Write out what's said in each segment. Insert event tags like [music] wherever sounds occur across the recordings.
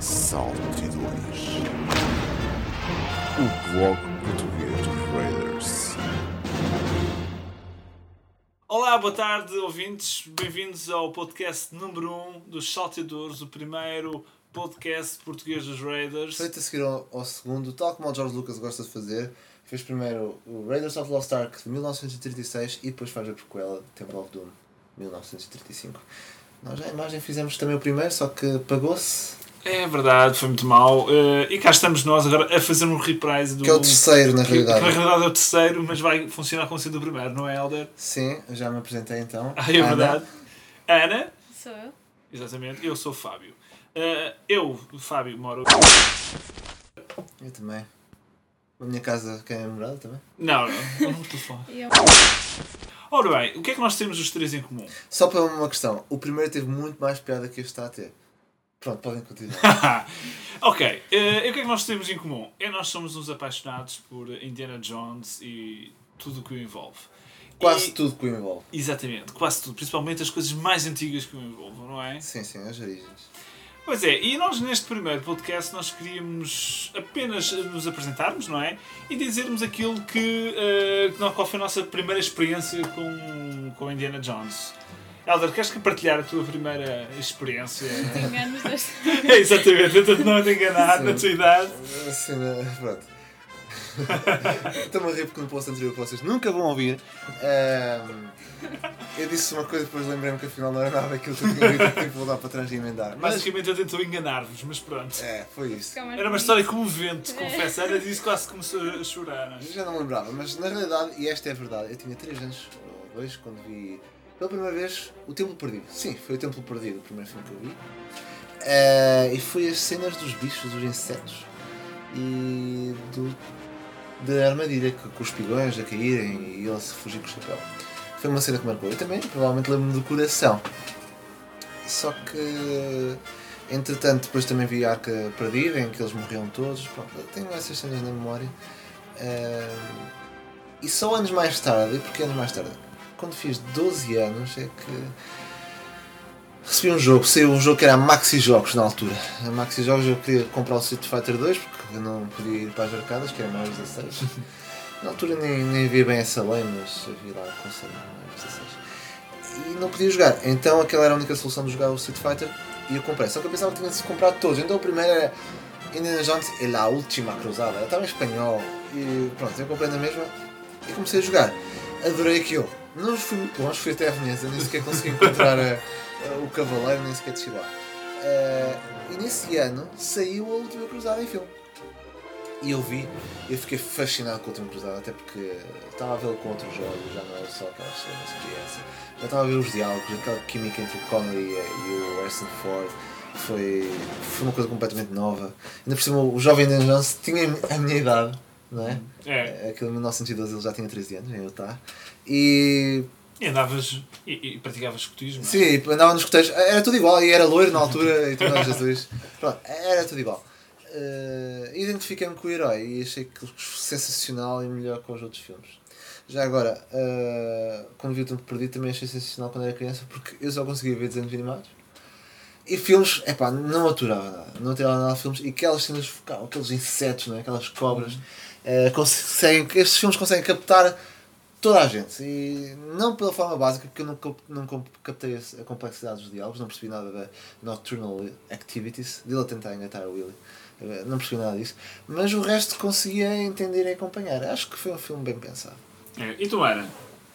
Saltidores. O blog português dos Raiders. Olá, boa tarde, ouvintes. Bem-vindos ao podcast número 1 um dos Salteadores, o primeiro podcast português dos Raiders. Feito a seguir ao, ao segundo, tal como o George Lucas gosta de fazer, fez primeiro o Raiders of the Lost Ark de 1936 e depois faz a prequela Temple of Doom 1935. Nós já a imagem fizemos também o primeiro, só que pagou-se, É verdade, foi muito mal. Eh, e cá estamos nós agora a fazer um reprise do. que é o terceiro na que- que realidade. na realidade é o terceiro, mas vai funcionar como sendo o primeiro, não é, Helder? Sim, eu já me apresentei então. Ah, é Ana. verdade. Ana, Sou eu. exatamente, eu sou o Fábio. Eh, eu, o Fábio, moro. Eu também. A minha casa, quem é namorada também. Não, não, eu não estou eu. Ora bem, o que é que nós temos os três em comum? Só para uma questão, o primeiro teve muito mais piada que este está a ter. Pronto, podem continuar. [laughs] ok, eh, e o que é que nós temos em comum? É nós somos uns apaixonados por Indiana Jones e tudo o que o envolve. Quase E- tudo que o envolve. Exatamente, quase tudo, principalmente as coisas mais antigas que o envolvem, não é? Sim, sim, as origens. Pois é, e nós neste primeiro podcast nós queríamos apenas nos apresentarmos, não é? E dizermos aquilo que, não- qual foi a nossa primeira experiência com, com Indiana Jones. Helder, queres que partilhar a tua primeira experiência? Enganos dois. É, Exatamente, tenta não te [laughs] enganar Sim. na tua idade. Né, pronto. [laughs] Estou-me a rir porque no post anterior que vocês nunca vão ouvir. Ahm, eu disse uma coisa e depois lembrei-me que afinal não era nada aquilo que eu tinha dito, tive que voltar para trás e emendar. Mas, Basicamente ele tentou enganar-vos, mas pronto. é, foi isso. Era uma história comovente, [laughs] confesso. Ana disse que quase começou a chorar. não é? Já não lembrava, mas na realidade, e esta é a verdade, eu tinha 3 anos ou 2 quando vi pela primeira vez o Templo Perdido. Sim, foi o Templo Perdido, o primeiro filme que eu vi. Eh, e foi as cenas dos bichos, dos insetos e do, da armadilha com, com os pigões a caírem e ele se fugir com o chapéu. Foi uma cena que marcou. Eu também provavelmente lembro-me do coração. Só que entretanto depois também vi a Arca Perdida em que eles morriam todos. Pronto, tenho essas cenas na memória. Ahm, e só anos mais tarde, e porquê anos mais tarde? Quando fiz 12 anos é que recebi um jogo, saiu um jogo que era a Maxi Jogos na altura. A Maxi Jogos eu queria comprar o Street Fighter 2 porque eu não podia ir para as arcadas, que era mais 16. [laughs] Na altura nem, nem havia bem essa lei, mas havia lá a conselho mais 16. E não podia jogar, então aquela era a única solução de jogar o Street Fighter e eu comprei. Só que eu pensava que tinha de se comprar todos, então o primeiro era Indiana Jones e La Última Cruzada. Estava em espanhol e pronto, eu comprei na mesma e comecei a jogar. Adorei aquilo. Não fui longe, fui até a Veneza, nem sequer consegui encontrar eh, eh, o Cavaleiro, nem sequer desci lá. Eh, e nesse ano saiu a Última Cruzada em filme. E eu vi, eu fiquei fascinado com a Última Cruzada, até porque estava a vê-lo com outros jogos, já não era só aquelas cenas de. Já estava a ver os diálogos, aquela química entre o Connery e, o Harrison Ford. Foi, foi uma coisa completamente nova. Ainda por cima, o jovem Indiana Jones tinha a minha idade, não é? É, Aquele em 1912 ele já tinha 13 anos, em Utah. E e andavas e, e praticavas escotismo. não é? sim, andava nos coteiros, era tudo igual, e era loiro na altura e tudo mais [laughs] Jesus. Pronto, era tudo igual. Eh, Identifiquei-me com o herói e achei que sensacional e melhor que os outros filmes. Já agora, eh, quando vi o Tempo Perdido também achei sensacional quando era criança porque eu só conseguia ver desenhos animados. E filmes, epá, não aturava nada. Não aturava nada de filmes. E aquelas cenas focal, aqueles insetos, não é? aquelas cobras, eh, conseguem, estes filmes conseguem captar toda a gente. E não pela forma básica, porque eu não, não cap- captei a complexidade dos diálogos, não percebi nada da Nocturnal Activities, dele a tentar engatar o Willy. Eh, Não percebi nada disso. Mas o resto conseguia entender e acompanhar. Acho que foi um filme bem pensado. É. E tu, Ana?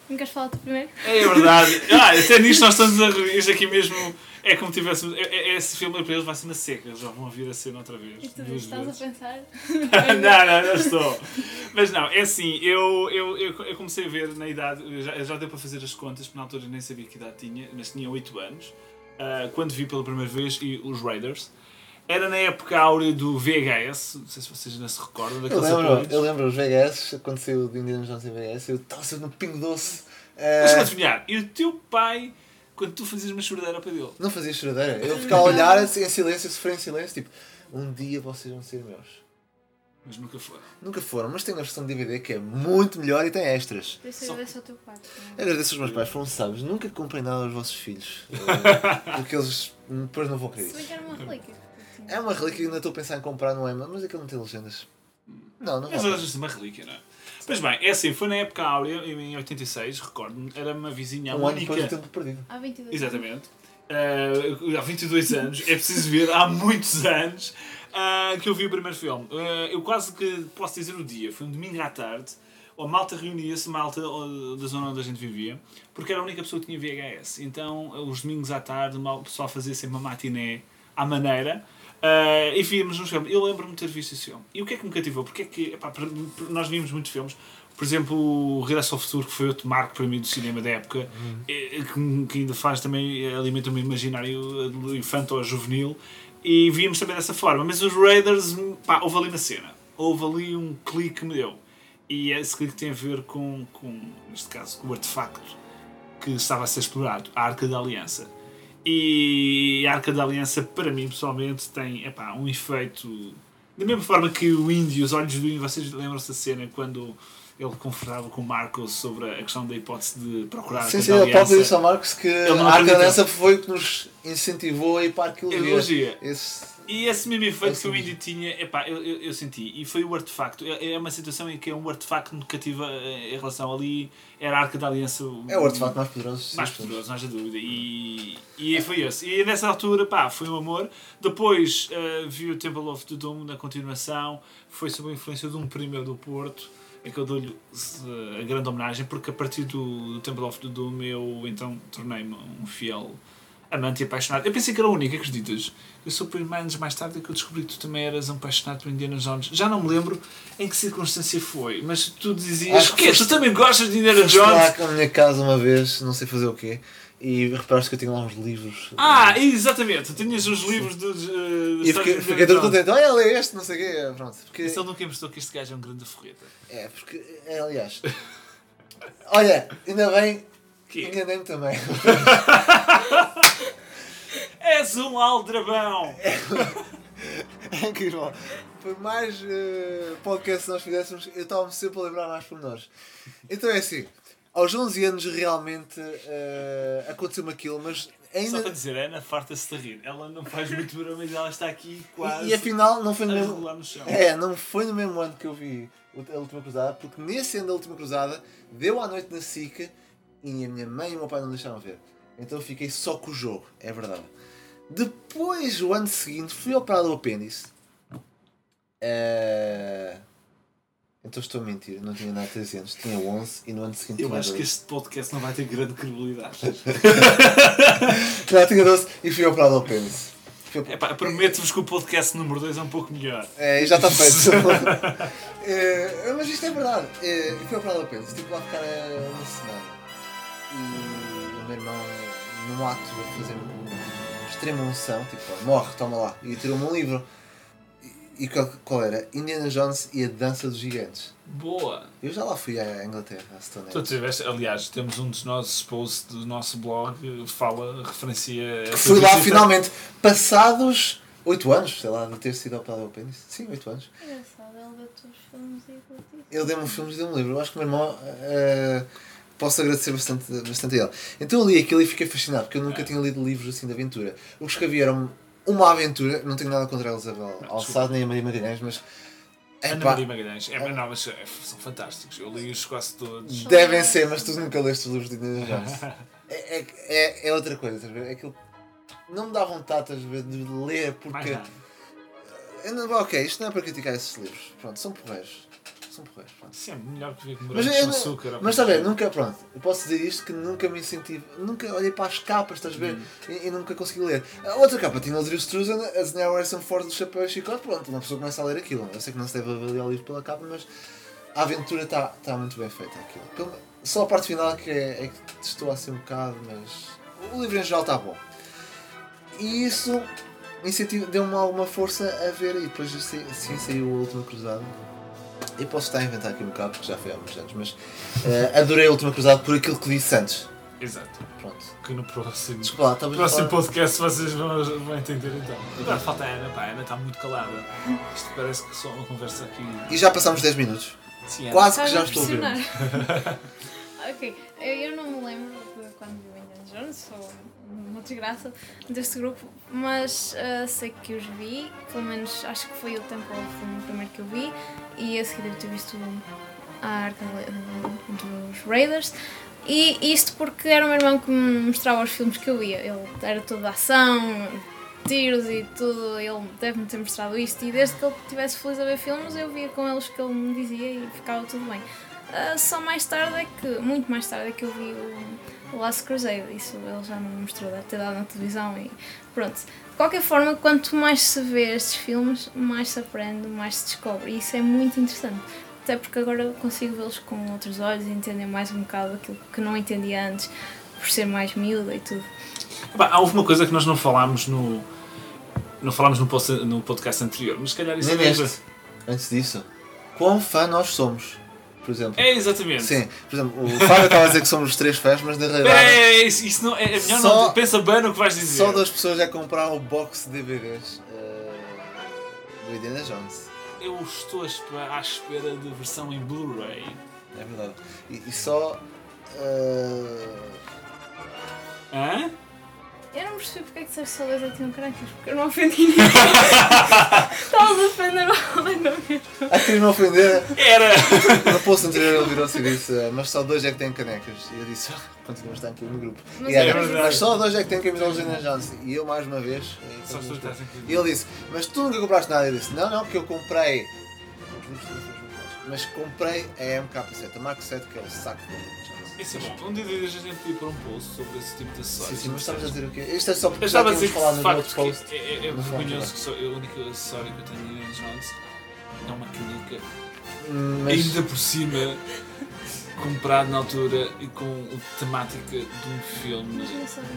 Não queres falar tu primeiro? É verdade. [laughs] Ah, até nisto nós estamos a. Isto aqui mesmo é como tivéssemos. é- é- Esse filme para eles vai ser na seca. Eles já vão vir a cena outra vez. E tu estás a vezes. pensar? [laughs] não, não, não estou. Mas não, é assim, eu, eu, eu, eu comecei a ver na idade, já, já deu para fazer as contas, porque na altura nem sabia que idade tinha, mas tinha 8 anos, ah, quando vi pela primeira vez e os Raiders. Era na época áurea do VHS, não sei se vocês ainda se recordam Eu daqueles lembro, aparelhos. eu lembro os VHS, quando saiu do Indiana Jones em VHS, eu estava sempre no Pingo Doce. Mas Eh, adivinhar, e o teu pai, quando tu fazias uma choradeira para ele? não fazia choradeira. Eu ficava a olhar assim, em silêncio, sofrer em silêncio, tipo, um dia vocês vão ser meus. Mas nunca foi. Nunca foram, mas tem uma versão de DVD que é muito melhor e tem extras. Deixa eu ver se ao teu quarto. Agradeço aos meus pais, foram sábios. Nunca comprei nada aos vossos filhos. [laughs] Porque eles depois não vão querer Se bem isso. que era uma relíquia. É uma relíquia que ainda estou a pensar em comprar no Emma, mas aquilo não tem legendas. Não, não Mas hoje é uma relíquia, não é? Pois bem, é assim, foi na época áurea, em 86, recordo-me, era uma vizinha Um ano única. depois do tempo perdido. Há 22 Exatamente. Eh, há 22 anos, é preciso ver, há muitos anos ah, que eu vi o primeiro filme. Eh, eu quase que posso dizer o dia, foi um domingo à tarde, a malta reunia-se, malta da zona onde a gente vivia, porque era a única pessoa que tinha VHS. Então, os domingos à tarde, mal- o pessoal fazia sempre uma matiné à maneira. Ah, e víamos uns filmes. Eu lembro-me de ter visto esse filme. E o que é que me cativou? Porque é que epá, nós vimos muitos filmes. Por exemplo, o Regresso ao Futuro, que foi outro marco para mim do cinema da época, eh, que, ainda faz também, eh, alimenta o meu imaginário infantil ou juvenil, e víamos também dessa forma. Mas os Raiders, pá, houve ali uma cena, houve ali um clique que me deu. E esse clique tem a ver com, com neste caso, com o artefacto que estava a ser explorado, a Arca da Aliança. E a Arca da Aliança, para mim pessoalmente, tem epá, um efeito. Da mesma forma que o índio, os olhos do índio, vocês lembram-se da cena quando ele conversava com o Marcos sobre a questão da hipótese de procurar a Sim, Arca sim, da a própria disse ao Marcos que a Arca da Aliança foi o que nos incentivou a ir para a arqueologia. Arqueologia. Esse... E esse mesmo efeito que o índio tinha, epá, eu, eu, eu senti. E foi o artefacto. É é uma situação em que é um artefacto me cativa eh, em relação ali. Era a Arca da Aliança. É o artefato mais poderoso. mais poderoso, não haja dúvida. E, e foi esse. E nessa altura, pá, foi um amor. Depois eh, vi o Temple of the Doom na continuação. Foi sob a influência de um primo meu do Porto. É que eu dou-lhe eh, a grande homenagem, porque a partir do, do Temple of the Doom eu então tornei-me um fiel amante e apaixonado. Eu pensei que era a única, acreditas? Eu sou por anos mais tarde que eu descobri que tu também eras um apaixonado por Indiana Jones. Já não me lembro em que circunstância foi, mas tu dizias que foste- tu também gostas de Indiana Foste lá Jones. à minha casa uma vez, não sei fazer o quê, e reparaste que eu tinha lá uns livros. Ah, exatamente. Tu tinhas os livros dos. Uh, E fiquei, fiquei todo contente. Olha, lê este, não sei o quê. Pronto. Porque, Isso ele nunca mostrou que este gajo é um grande forreta. é, porque, é, aliás. Olha, ainda bem, Que? enganei-me também. [laughs] És um aldrabão! [laughs] É incrível. Por mais uh, podcasts que nós fizéssemos, eu estava-me sempre a lembrar mais pormenores. Então é assim, aos 11 anos realmente uh, aconteceu-me aquilo, mas Só ainda. para dizer, a Ana farta-se de rir. Ela não faz muito barulho, mas ela está aqui quase E, e afinal não foi no mesmo. no chão. É, não foi no mesmo ano que eu vi a Última Cruzada, porque nesse ano da Última Cruzada deu à noite na SICA e a minha mãe e o meu pai não deixaram ver. Então eu fiquei só com o jogo, é verdade. Depois, o ano seguinte, fui operado o apêndice. Eh, Então estou a mentir, não tinha nada de 13 anos, tinha 11 e no ano seguinte Eu acho que 12. este podcast não vai ter grande credibilidade. [laughs] Não, tinha 12 e fui operado ao op- Epá, Prometo-vos que o podcast número 2 é um pouco melhor. É, já está feito. É, [laughs] mas isto é verdade. É, fui operado ao apêndice, estive lá a ficar eh, uma semana. E o meu irmão, num ato a fazer uma extrema unção, tipo, morre, toma lá. E tirou-me um livro. E, e qual, qual era? Indiana Jones e a Dança dos Gigantes. Boa! Eu já lá fui à Inglaterra, a Stonehenge. Tu tiveste, aliás, temos um dos nossos posts do nosso blog, fala, referencia. essa Fui lá visita. finalmente, passados 8 anos, sei lá, de ter sido operado ao apêndice. Sim, 8 anos. Engraçado, ele deu-te os filmes e. Ele deu-me filmes e deu-me um livro. Eu acho que o meu irmão. eh, posso agradecer bastante, bastante a ele. Então eu li aquilo e fiquei fascinado, porque eu nunca tinha lido livros assim de aventura. O que escrevi era um- uma aventura, não tenho nada contra a Elizabeth Alçado nem a Maria Magalhães, mas. Ana epá, Maria Magalhães. É, não, mas é, são fantásticos. Eu li-os quase todos. devem ser, mas tu nunca leste os livros de Indiana Jones. [laughs] É, é, é, é outra coisa, estás a ver? É aquilo. Não me dá vontade estás a ver, de ler Mais porque. nada. Eu não, ok, isto não é para criticar esses livros. Pronto, são porreiros. São porreiros. Pronto. Sempre melhor que ver com morangos com açúcar. ou mas está bem, nunca, pronto, eu posso dizer isto que nunca me incentivo, nunca olhei para as capas, estás a ver, e, e nunca consegui ler. A outra capa tinha o Drew Struzan, a desenhar o Harrison Ford do Chapéu e Chicote, pronto, uma pessoa começa a ler aquilo. Eu sei que não se deve avaliar o livro pela capa, mas a aventura está tá muito bem feita aquilo. Pelo- Só a parte final que é, é que estou assim um bocado, mas o livro em geral está bom. E isso incentivo- deu-me alguma força a ver, e depois assim saiu a última cruzada. Eu posso estar a inventar aqui um bocado, porque já foi há muitos anos, mas eh, adorei a última cruzada por aquilo que disse antes. Exato. Pronto. Que no próximo, Desculpa lá, próximo falar. podcast vocês vão, vão entender então. Agora falta a Ana, pá, a Ana está muito calada. Isto parece que só uma conversa aqui. E já passámos 10 minutos. Sim, Ana. Quase que já estou a ouvir. [laughs] ok, eu, eu não me lembro de quando vi o Indiana Jones, sou uma desgraça deste grupo, mas ah, sei que os vi, pelo menos acho que foi o Temple foi o primeiro que eu vi, e a seguir devo ter visto a Arca dos Raiders. E isto porque era o meu irmão que me mostrava os filmes que eu via. Ele era todo de ação, tiros e tudo, ele deve-me ter mostrado isto. E desde que ele estivesse feliz a ver filmes, eu via com eles o que ele me dizia e ficava tudo bem. Ah, só mais tarde é que, muito mais tarde é que eu vi o, o Last Crusade. Isso ele já me mostrou, deve ter dado na televisão e pronto. De qualquer forma, quanto mais se vê estes filmes, mais se aprende, mais se descobre. E isso é muito interessante. Até porque agora eu consigo vê-los com outros olhos e entender mais um bocado aquilo que não entendia antes, por ser mais miúda e tudo. Epá, há uma coisa que nós não falámos no. Não falámos no, podcast anterior, mas se calhar isso Nem é. Antes disso, quão fã nós somos, por exemplo. É exatamente. Sim, por exemplo, o Fábio estava a dizer que somos os três fãs, mas na [laughs] É, realidade é, isso, isso não, é, é melhor Só- não. Pensa bem no que vais dizer. só duas pessoas já compraram o box de DVDs eh, do Indiana Jones. Eu estou à espera, de versão em Blu-ray. É verdade. E, e só. eh, Hã? Eu não percebi porque é que disseste só dois é que tinham caranhas, porque eu não ofendi ninguém. [laughs] Estavas a ofender o homem, não é? Ah, querias me ofender? Era! No post anterior ele virou-se e disse: eh, Mas só dois é que têm canecas. E eu disse: "Ah, Continuamos a estar aqui no grupo. Mas E era, é verdade. mas só dois é que têm camisolas de Jones. E eu, mais uma vez. eh, Só a estar sem E ele disse, mas tu nunca compraste nada? Eu disse, não, não, porque eu comprei. Mas comprei a MK7, a Mark 7, que é o saco Indiana Jones. Isso é bom. Um dia a gente podia pôr um post sobre esse tipo de Sim, acessórios. sim, mas estavas a dizer o quê? Isto é só porque já tínhamos falado no outro post. é, é, é vergonhoso que só, o único acessório que eu tenho em Jones é uma canica. Hum, Mas Ainda por cima, comprado na altura e com a temática de um filme. Mas eu não sabia.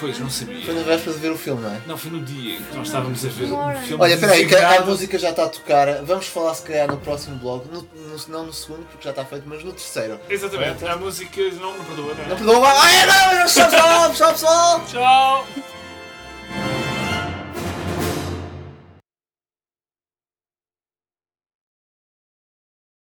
Pois, não foi sabia. na véspera de ver o filme, não é? Não, foi no dia em que nós estávamos a ver um hora. filme. Olha, peraí, que a música já está a tocar. Vamos falar se calhar no próximo blog, no, no- não no segundo, porque já está feito, mas no terceiro. Exatamente, a música não me perdoa, não é? Não perdoa. Ah, é, não, tchau pessoal, tchau pessoal! Tchau!